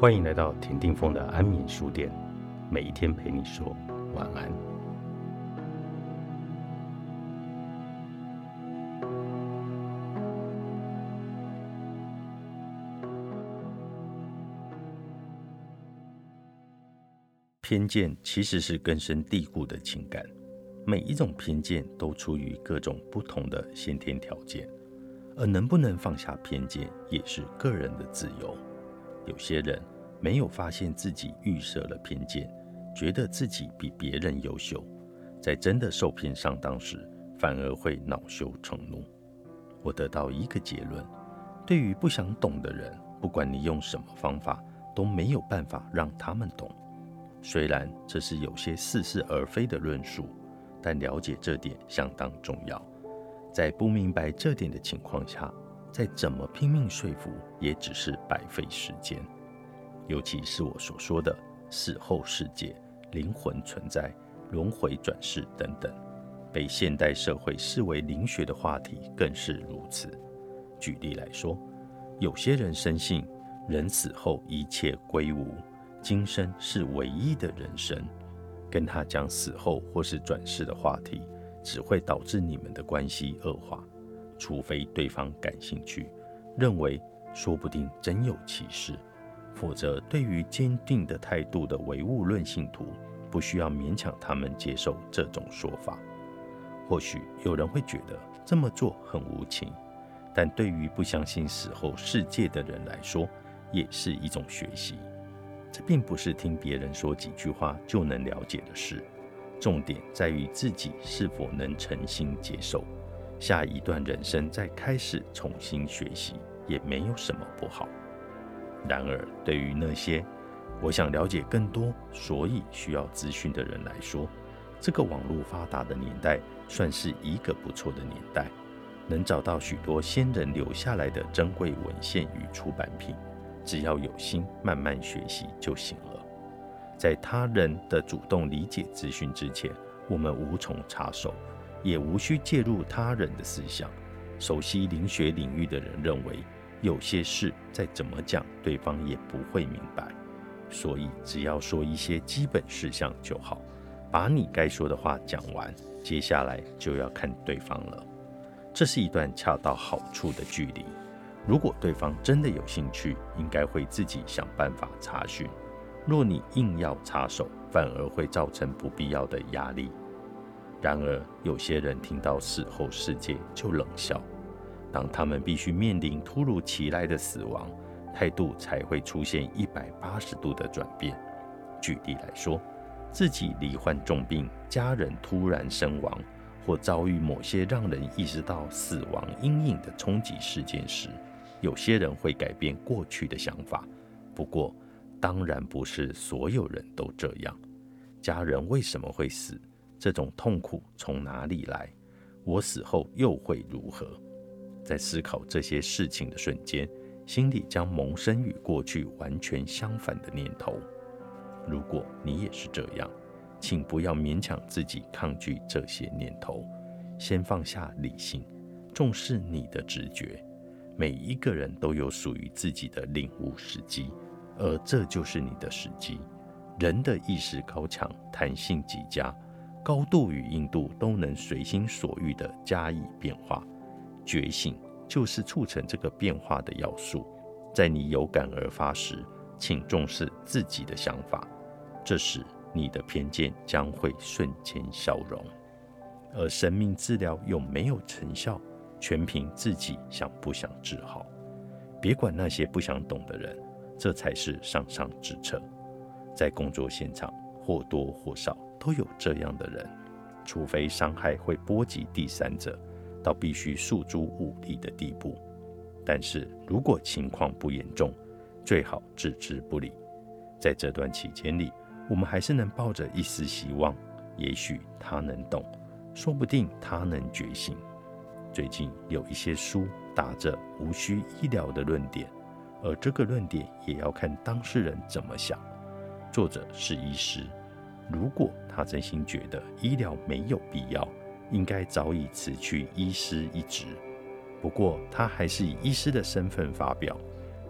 欢迎来到田定峰的安眠书店，每一天陪你说晚安。偏见其实是根深蒂固的情感，每一种偏见都出于各种不同的先天条件，而能不能放下偏见，也是个人的自由。有些人没有发现自己预设了偏见，觉得自己比别人优秀，在真的受骗上当时，反而会恼羞成怒。我得到一个结论：对于不想懂的人，不管你用什么方法，都没有办法让他们懂。虽然这是有些似是而非的论述，但了解这点相当重要。在不明白这点的情况下，再怎么拼命说服，也只是白费时间。尤其是我所说的死后世界、灵魂存在、轮回转世等等，被现代社会视为灵学的话题，更是如此。举例来说，有些人深信人死后一切归无，今生是唯一的人生，跟他讲死后或是转世的话题，只会导致你们的关系恶化。除非对方感兴趣，认为说不定真有其事，否则对于坚定的态度的唯物论信徒，不需要勉强他们接受这种说法。或许有人会觉得这么做很无情，但对于不相信死后世界的人来说，也是一种学习。这并不是听别人说几句话就能了解的事，重点在于自己是否能诚心接受。下一段人生再开始重新学习，也没有什么不好。然而，对于那些我想了解更多，所以需要资讯的人来说，这个网络发达的年代算是一个不错的年代，能找到许多先人留下来的珍贵文献与出版品。只要有心，慢慢学习就行了。在他人的主动理解资讯之前，我们无从插手。也无需介入他人的思想。熟悉灵学领域的人认为，有些事再怎么讲，对方也不会明白，所以只要说一些基本事项就好，把你该说的话讲完，接下来就要看对方了。这是一段恰到好处的距离。如果对方真的有兴趣，应该会自己想办法查询。若你硬要插手，反而会造成不必要的压力。然而，有些人听到死后世界就冷笑。当他们必须面临突如其来的死亡，态度才会出现一百八十度的转变。举例来说，自己罹患重病，家人突然身亡，或遭遇某些让人意识到死亡阴影的冲击事件时，有些人会改变过去的想法。不过，当然不是所有人都这样。家人为什么会死？这种痛苦从哪里来？我死后又会如何？在思考这些事情的瞬间，心里将萌生与过去完全相反的念头。如果你也是这样，请不要勉强自己抗拒这些念头，先放下理性，重视你的直觉。每一个人都有属于自己的领悟时机，而这就是你的时机。人的意识高强，弹性极佳。高度与硬度都能随心所欲地加以变化，觉醒就是促成这个变化的要素。在你有感而发时，请重视自己的想法，这时你的偏见将会瞬间消融。而生命治疗有没有成效，全凭自己想不想治好。别管那些不想懂的人，这才是上上之策。在工作现场，或多或少。都有这样的人，除非伤害会波及第三者，到必须诉诸武力的地步。但是如果情况不严重，最好置之不理。在这段期间里，我们还是能抱着一丝希望，也许他能懂，说不定他能觉醒。最近有一些书打着无需医疗的论点，而这个论点也要看当事人怎么想。作者是医师。如果他真心觉得医疗没有必要，应该早已辞去医师一职。不过他还是以医师的身份发表，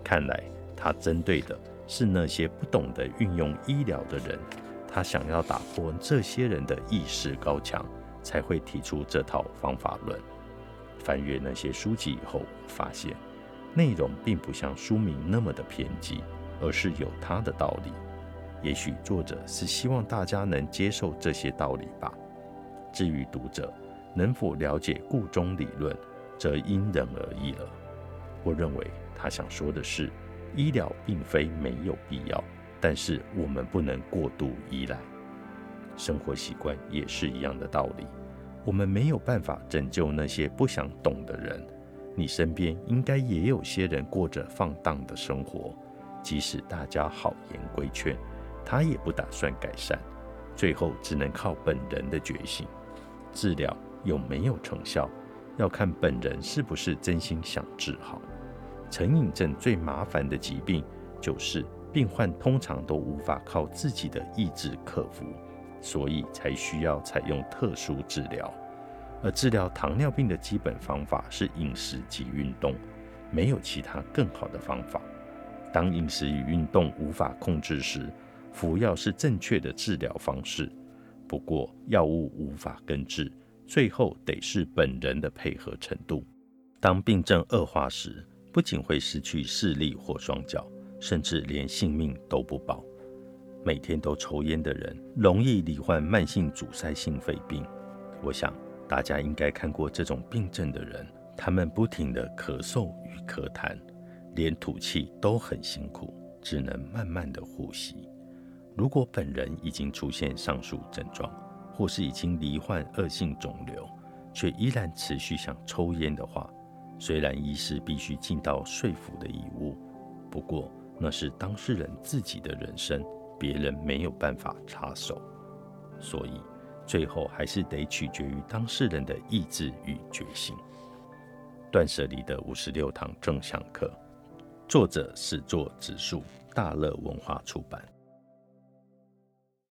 看来他针对的是那些不懂得运用医疗的人，他想要打破这些人的意识高墙，才会提出这套方法论。翻阅那些书籍以后，发现内容并不像书名那么的偏激，而是有他的道理。也许作者是希望大家能接受这些道理吧。至于读者能否了解故中理论，则因人而异了。我认为他想说的是，医疗并非没有必要，但是我们不能过度依赖。生活习惯也是一样的道理。我们没有办法拯救那些不想懂的人。你身边应该也有些人过着放荡的生活，即使大家好言规劝，他也不打算改善，最后只能靠本人的觉醒。治疗有没有成效，要看本人是不是真心想治好。成瘾症最麻烦的疾病，就是病患通常都无法靠自己的意志克服，所以才需要采用特殊治疗。而治疗糖尿病的基本方法是饮食及运动，没有其他更好的方法。当饮食与运动无法控制时，服药是正确的治疗方式。不过，药物无法根治，最后得是本人的配合程度。当病症恶化时，不仅会失去视力或双脚，甚至连性命都不保。每天都抽烟的人，容易罹患慢性阻塞性肺病。我想，大家应该看过这种病症的人，他们不停地咳嗽与咳痰，连吐气都很辛苦，只能慢慢的呼吸。如果本人已经出现上述症状，或是已经罹患恶性肿瘤，却依然持续想抽烟的话，虽然医师必须尽到说服的义务，不过那是当事人自己的人生，别人没有办法插手，所以最后还是得取决于当事人的意志与决心。断舍离的五十六堂正向课，作者是作指数，大乐文化出版。